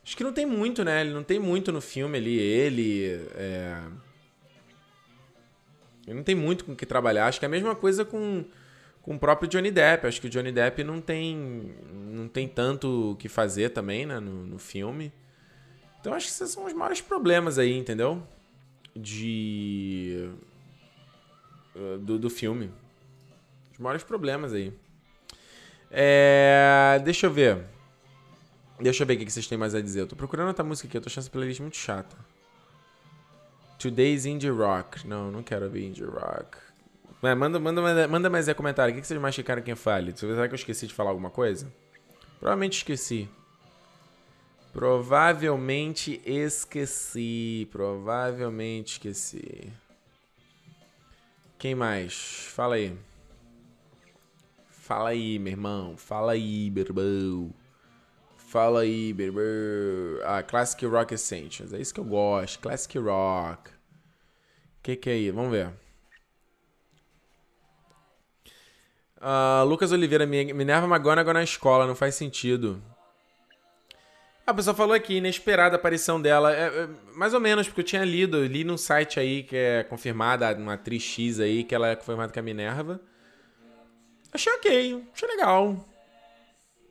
Acho que não tem muito, né? Ele não tem muito no filme ali. Ele... É... Ele não tem muito com o que trabalhar. Acho que é a mesma coisa com, com o próprio Johnny Depp. Acho que o Johnny Depp não tem, não tem tanto o que fazer também né, no, no filme. Então acho que esses são os maiores problemas aí, entendeu? De. Eh, do, do filme. Os maiores problemas aí. É, deixa eu ver. Deixa eu ver o que vocês têm mais a dizer. Eu tô procurando outra música aqui, eu tô achando essa playlist muito chata. Today's Indie Rock. Não, não quero ouvir Indie Rock. manda, manda, manda mais aí comentário. O que vocês mais querem que fale? Será que eu esqueci de falar alguma coisa? Provavelmente esqueci. Provavelmente esqueci. Provavelmente esqueci. Quem mais? Fala aí. Fala aí, meu irmão. Fala aí, meu irmão. Fala aí, baby. Ah, Classic Rock Essentials. É isso que eu gosto. Classic Rock. O que, que é aí? Vamos ver. Uh, Lucas Oliveira, Minerva McGonagall na escola, não faz sentido. A pessoa falou aqui, inesperada a aparição dela. É, é, mais ou menos, porque eu tinha lido, li num site aí que é confirmada, uma atriz X aí, que ela é confirmada com a Minerva. Achei ok, achei legal.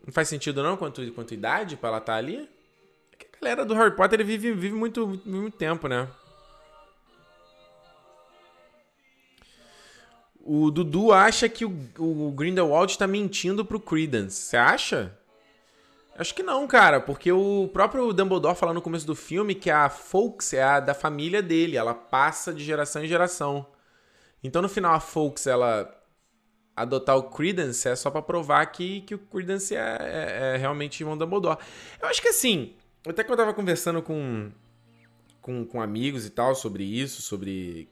Não faz sentido não, quanto, quanto idade pra ela estar tá ali. É a galera do Harry Potter vive, vive muito, muito, muito tempo, né? O Dudu acha que o, o Grindelwald tá mentindo pro Credence. Você acha? Acho que não, cara, porque o próprio Dumbledore fala no começo do filme que a Fawkes é a da família dele, ela passa de geração em geração. Então no final a Fawkes, ela adotar o Credence é só para provar que, que o Credence é, é, é, realmente irmão Dumbledore. Eu acho que assim, até que eu tava conversando com, com, com amigos e tal sobre isso, sobre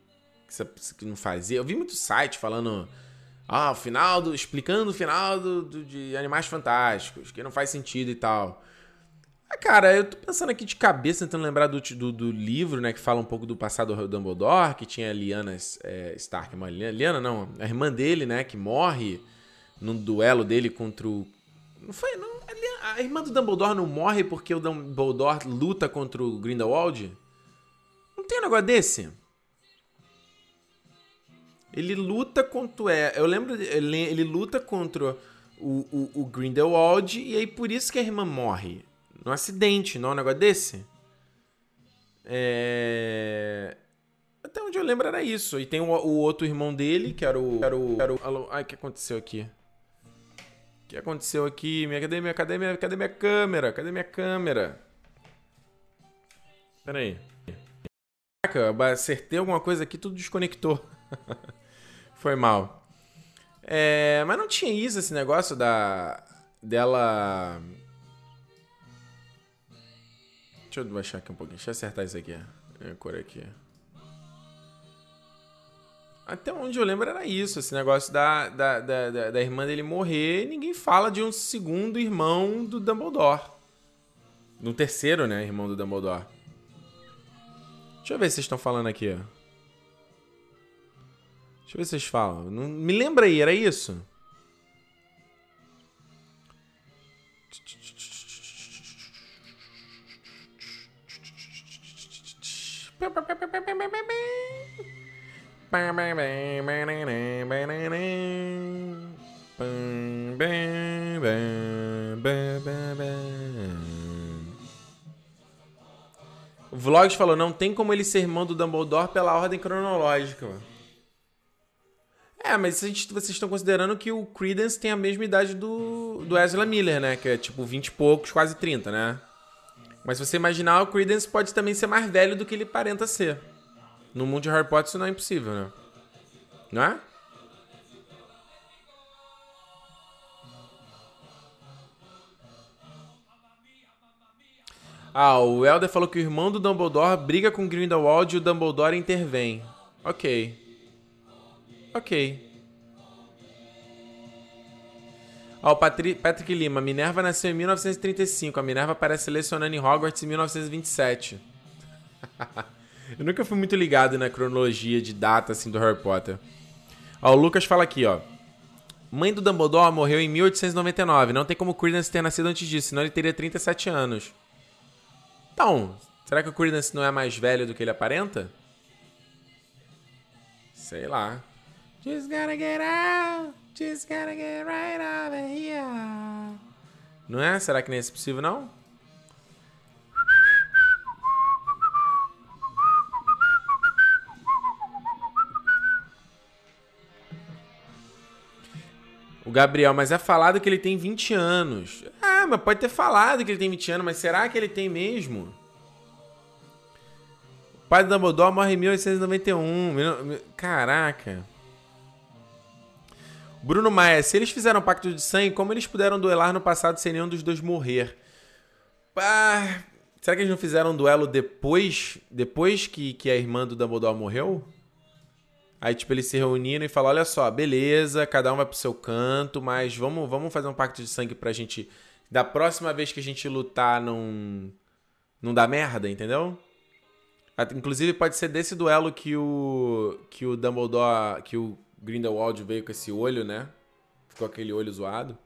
que não fazia. Eu vi muito site falando. Ah, o final do. explicando o final do, do, de Animais Fantásticos, que não faz sentido e tal. Ah, cara, eu tô pensando aqui de cabeça, tentando lembrar do, do, do livro, né, que fala um pouco do passado do Dumbledore, que tinha a Liana é, Stark, uma Liana, não, a irmã dele, né, que morre num duelo dele contra o... Não foi, não, a, Liana, a irmã do Dumbledore não morre porque o Dumbledore luta contra o Grindelwald? Não tem um negócio desse? Ele luta contra. É, eu lembro. Ele, ele luta contra o, o, o, Grindelwald e aí por isso que a irmã morre. No acidente, não é um negócio desse? É. Até onde eu lembro era isso. E tem o, o outro irmão dele, que era o. Era o, era o ai, o que aconteceu aqui? O que aconteceu aqui? Minha, cadê, minha, cadê, minha, cadê minha câmera? Cadê minha câmera? Pera aí. Caraca, acertei alguma coisa aqui, tudo desconectou. Foi mal. É, mas não tinha isso, esse negócio da. dela. Deixa eu baixar aqui um pouquinho. Deixa eu acertar isso aqui. A cor aqui. Até onde eu lembro era isso, esse negócio da, da, da, da, da irmã dele morrer. Ninguém fala de um segundo irmão do Dumbledore. No terceiro, né? Irmão do Dumbledore. Deixa eu ver se vocês estão falando aqui. Deixa eu ver se vocês falam. Me lembra aí, era isso? O Vlogs falou, não tem como ele ser irmão do Dumbledore pela ordem cronológica. É, mas gente, vocês estão considerando que o Credence tem a mesma idade do, do Ezra Miller, né? Que é tipo 20 e poucos, quase 30, né? Mas se você imaginar, o Credence pode também ser mais velho do que ele aparenta ser. No mundo de Harry Potter isso não é impossível, né? Não é? Ah, o Elder falou que o irmão do Dumbledore briga com Grindelwald e o Dumbledore intervém. Ok. Ok. Ó, o Patri Patrick Lima. Minerva nasceu em 1935. A Minerva aparece selecionando em Hogwarts em 1927. Eu nunca fui muito ligado na cronologia de data assim do Harry Potter. Ó, o Lucas fala aqui, ó. Mãe do Dumbledore morreu em 1899. Não tem como Credence ter nascido antes disso, senão ele teria 37 anos. Então, será que o Credence não é mais velho do que ele aparenta? Sei lá. Just gotta get out, just gotta get right over here. Não é? Será que nem é possível, não? O Gabriel, mas é falado que ele tem 20 anos. Ah, mas pode ter falado que ele tem 20 anos, mas será que ele tem mesmo? O pai do Dumbledore morre em 1891. Caraca. Bruno Maia, se eles fizeram pacto de sangue, como eles puderam duelar no passado sem nenhum dos dois morrer? Ah, será que eles não fizeram um duelo depois, depois que, que a irmã do Dumbledore morreu? Aí, tipo, eles se reuniram e falaram: olha só, beleza, cada um vai pro seu canto, mas vamos, vamos fazer um pacto de sangue pra gente Da próxima vez que a gente lutar não. Não dá merda, entendeu? Inclusive pode ser desse duelo que o. que o Dumbledore. que o Grindelwald veio com esse olho, né? Ficou aquele olho zoado.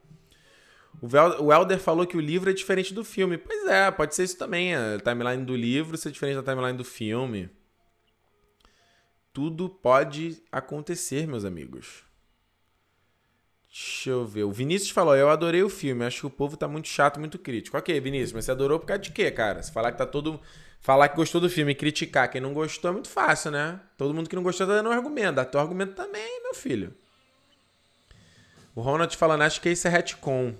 O, Vel o Elder falou que o livro é diferente do filme. Pois é, pode ser isso também. A timeline do livro ser diferente da timeline do filme. Tudo pode acontecer, meus amigos. Deixa eu ver. O Vinícius falou: Eu adorei o filme. Acho que o povo tá muito chato, muito crítico. Ok, Vinícius, mas você adorou por causa de quê, cara? Você falar que tá todo. Falar que gostou do filme e criticar quem não gostou é muito fácil, né? Todo mundo que não gostou tá dando um argumento. Dá teu argumento também, meu filho. O Ronald falando, acho que isso é retcon.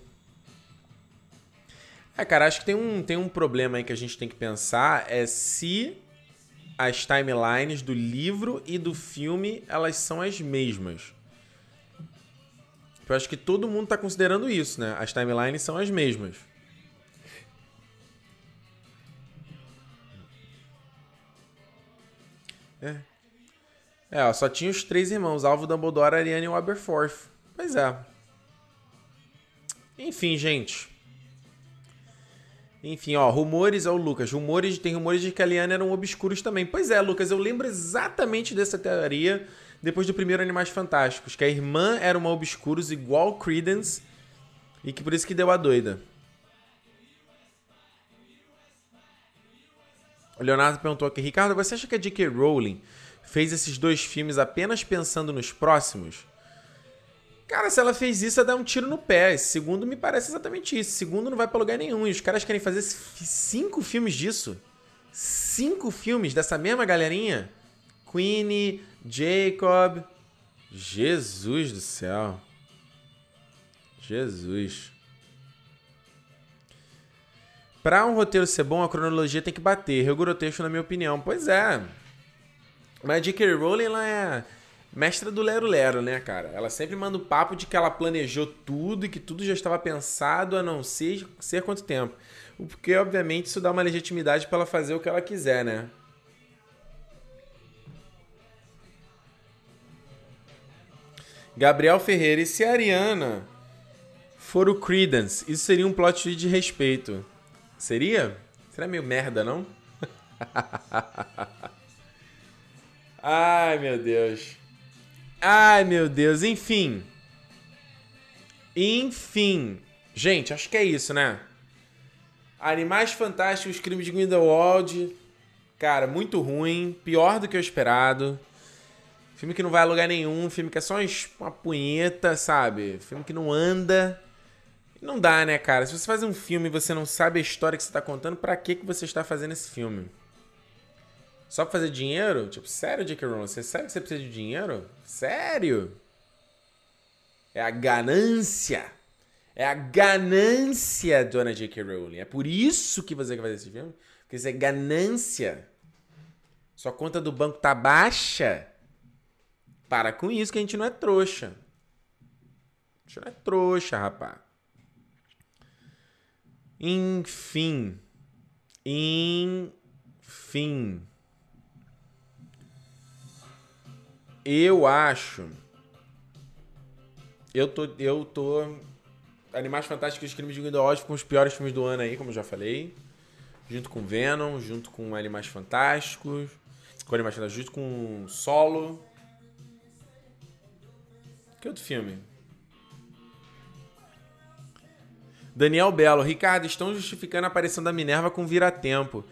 É, cara, acho que tem um, tem um problema aí que a gente tem que pensar. É se as timelines do livro e do filme elas são as mesmas. Eu acho que todo mundo está considerando isso, né? As timelines são as mesmas. É. É, só tinha os três irmãos, Alvo, Dumbledore, Ariane e Aberforth. Pois é. Enfim, gente. Enfim, ó, rumores, ó, o Lucas. Rumores, tem rumores de que a Liane eram obscuros também. Pois é, Lucas, eu lembro exatamente dessa teoria depois do primeiro Animais Fantásticos, que a irmã era uma obscuros igual Credence e que por isso que deu a doida. O Leonardo perguntou aqui, Ricardo, você acha que a J.K. Rowling fez esses dois filmes apenas pensando nos próximos? Cara, se ela fez isso, é dar um tiro no pé. Esse segundo me parece exatamente isso. Esse segundo não vai pra lugar nenhum. E os caras querem fazer cinco filmes disso. Cinco filmes dessa mesma galerinha? Queenie, Jacob. Jesus do céu. Jesus. Pra um roteiro ser bom, a cronologia tem que bater. Texto, na minha opinião. Pois é. Mas a J.K. Rowling, ela é mestra do Lero Lero, né, cara? Ela sempre manda o papo de que ela planejou tudo e que tudo já estava pensado a não ser, ser quanto tempo. Porque, obviamente, isso dá uma legitimidade para ela fazer o que ela quiser, né? Gabriel Ferreira, e se a Ariana for o Credence, isso seria um plot de respeito. Seria? Será meio merda, não? Ai, meu Deus. Ai, meu Deus. Enfim. Enfim. Gente, acho que é isso, né? Animais Fantásticos, Crimes de Grindelwald. Cara, muito ruim. Pior do que eu esperado. Filme que não vai a lugar nenhum, filme que é só uma punheta, sabe? Filme que não anda. Não dá, né, cara? Se você faz um filme e você não sabe a história que você tá contando, para que que você está fazendo esse filme? Só pra fazer dinheiro? Tipo, sério, J.K. Rowling? Você sabe que você precisa de dinheiro? Sério? É a ganância. É a ganância, dona J.K. Rowling. É por isso que você quer fazer esse filme? Porque isso é ganância. Sua conta do banco tá baixa. Para com isso que a gente não é trouxa. A gente não é trouxa, rapá. Enfim. Enfim. Eu acho. Eu tô. Eu tô. Animais Fantásticos e Crimes de Grindelwald com os piores filmes do ano aí, como eu já falei. Junto com Venom, junto com Animais Fantásticos. Com Animais Fantásticos, junto com Solo. Que outro filme? Daniel Belo. Ricardo, estão justificando a aparição da Minerva com vira-tempo.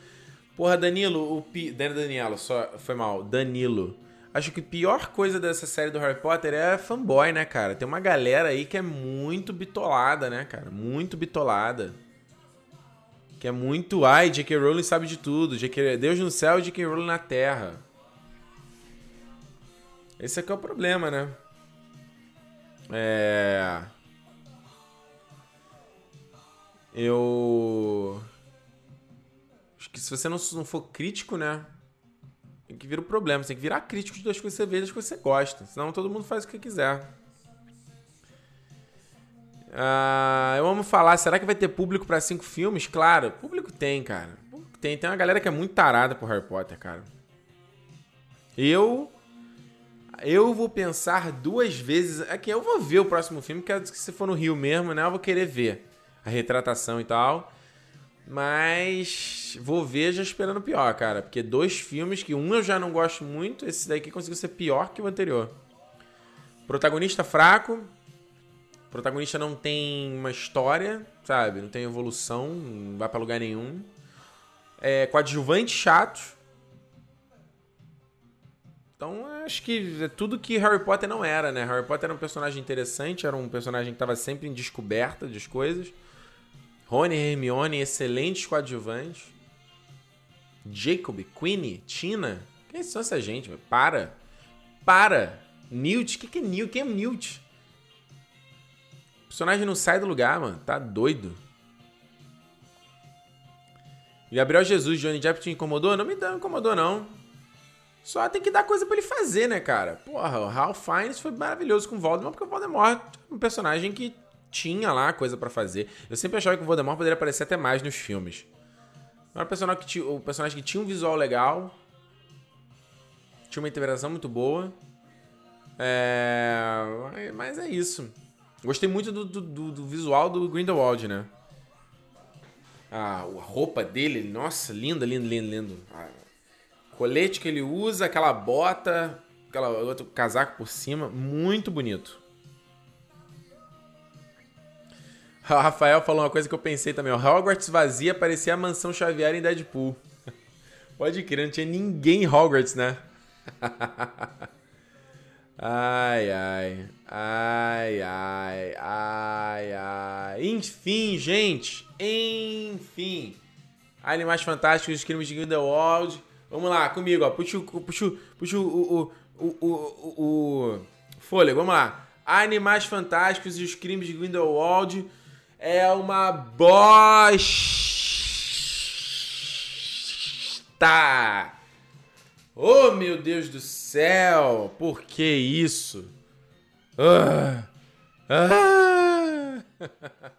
Porra, Danilo, o pi... Danilo, só foi mal. Danilo. Acho que a pior coisa dessa série do Harry Potter é fanboy, né, cara? Tem uma galera aí que é muito bitolada, né, cara? Muito bitolada. Que é muito, ai, J.K. Rowling sabe de tudo. J.K. Deus no céu e J.K. Rowling na terra. Esse aqui é o problema, né? É. Eu. Acho que se você não, não for crítico, né? Tem que vir o problema. Você tem que virar crítico das coisas que você vê das coisas que você gosta. Senão todo mundo faz o que quiser. Ah, eu amo falar, será que vai ter público para cinco filmes? Claro, público tem, cara. Tem, tem uma galera que é muito tarada por Harry Potter, cara. Eu eu vou pensar duas vezes. Aqui, eu vou ver o próximo filme, que se for no Rio mesmo, né? Eu vou querer ver. A retratação e tal. Mas vou ver já esperando pior, cara. Porque dois filmes que um eu já não gosto muito, esse daqui conseguiu ser pior que o anterior. Protagonista fraco. Protagonista não tem uma história, sabe? Não tem evolução, não vai pra lugar nenhum. É, coadjuvante chato. Então, acho que é tudo que Harry Potter não era, né? Harry Potter era um personagem interessante, era um personagem que estava sempre em descoberta das coisas. Rony e Hermione, excelentes coadjuvantes. Jacob, Queenie, Tina. Quem são essa gente? Para. Para. Newt. O que, que é Newt? Quem é Newt? O personagem não sai do lugar, mano. Tá doido. Gabriel Jesus, Johnny Depp te incomodou? Não me incomodou, não. Só tem que dar coisa para ele fazer, né, cara? Porra, o Ralph Fiennes foi maravilhoso com o Voldemort, porque o Voldemort é um personagem que tinha lá coisa para fazer. Eu sempre achava que o Voldemort poderia aparecer até mais nos filmes. Era um personagem que tinha, um personagem que tinha um visual legal, tinha uma interpretação muito boa. É... Mas é isso. Gostei muito do, do, do visual do Grindelwald, né? A, a roupa dele, nossa, linda, lindo, lindo, lindo. Colete que ele usa, aquela bota, aquela outro casaco por cima, muito bonito. O Rafael falou uma coisa que eu pensei também. O Hogwarts vazia parecia a mansão Xavier em Deadpool. Pode crer, não tinha ninguém em Hogwarts, né? ai, ai. Ai, ai, ai, ai. Enfim, gente. Enfim. Animais Fantásticos, os crimes de Grindelwald. Vamos lá, comigo, ó. Puxa, puxa, puxa o, o, o, o, o fôlego. Vamos lá. Animais Fantásticos e os crimes de Grindelwald é uma bosta. Oh, meu Deus do céu! Por que isso? Ah! Ah!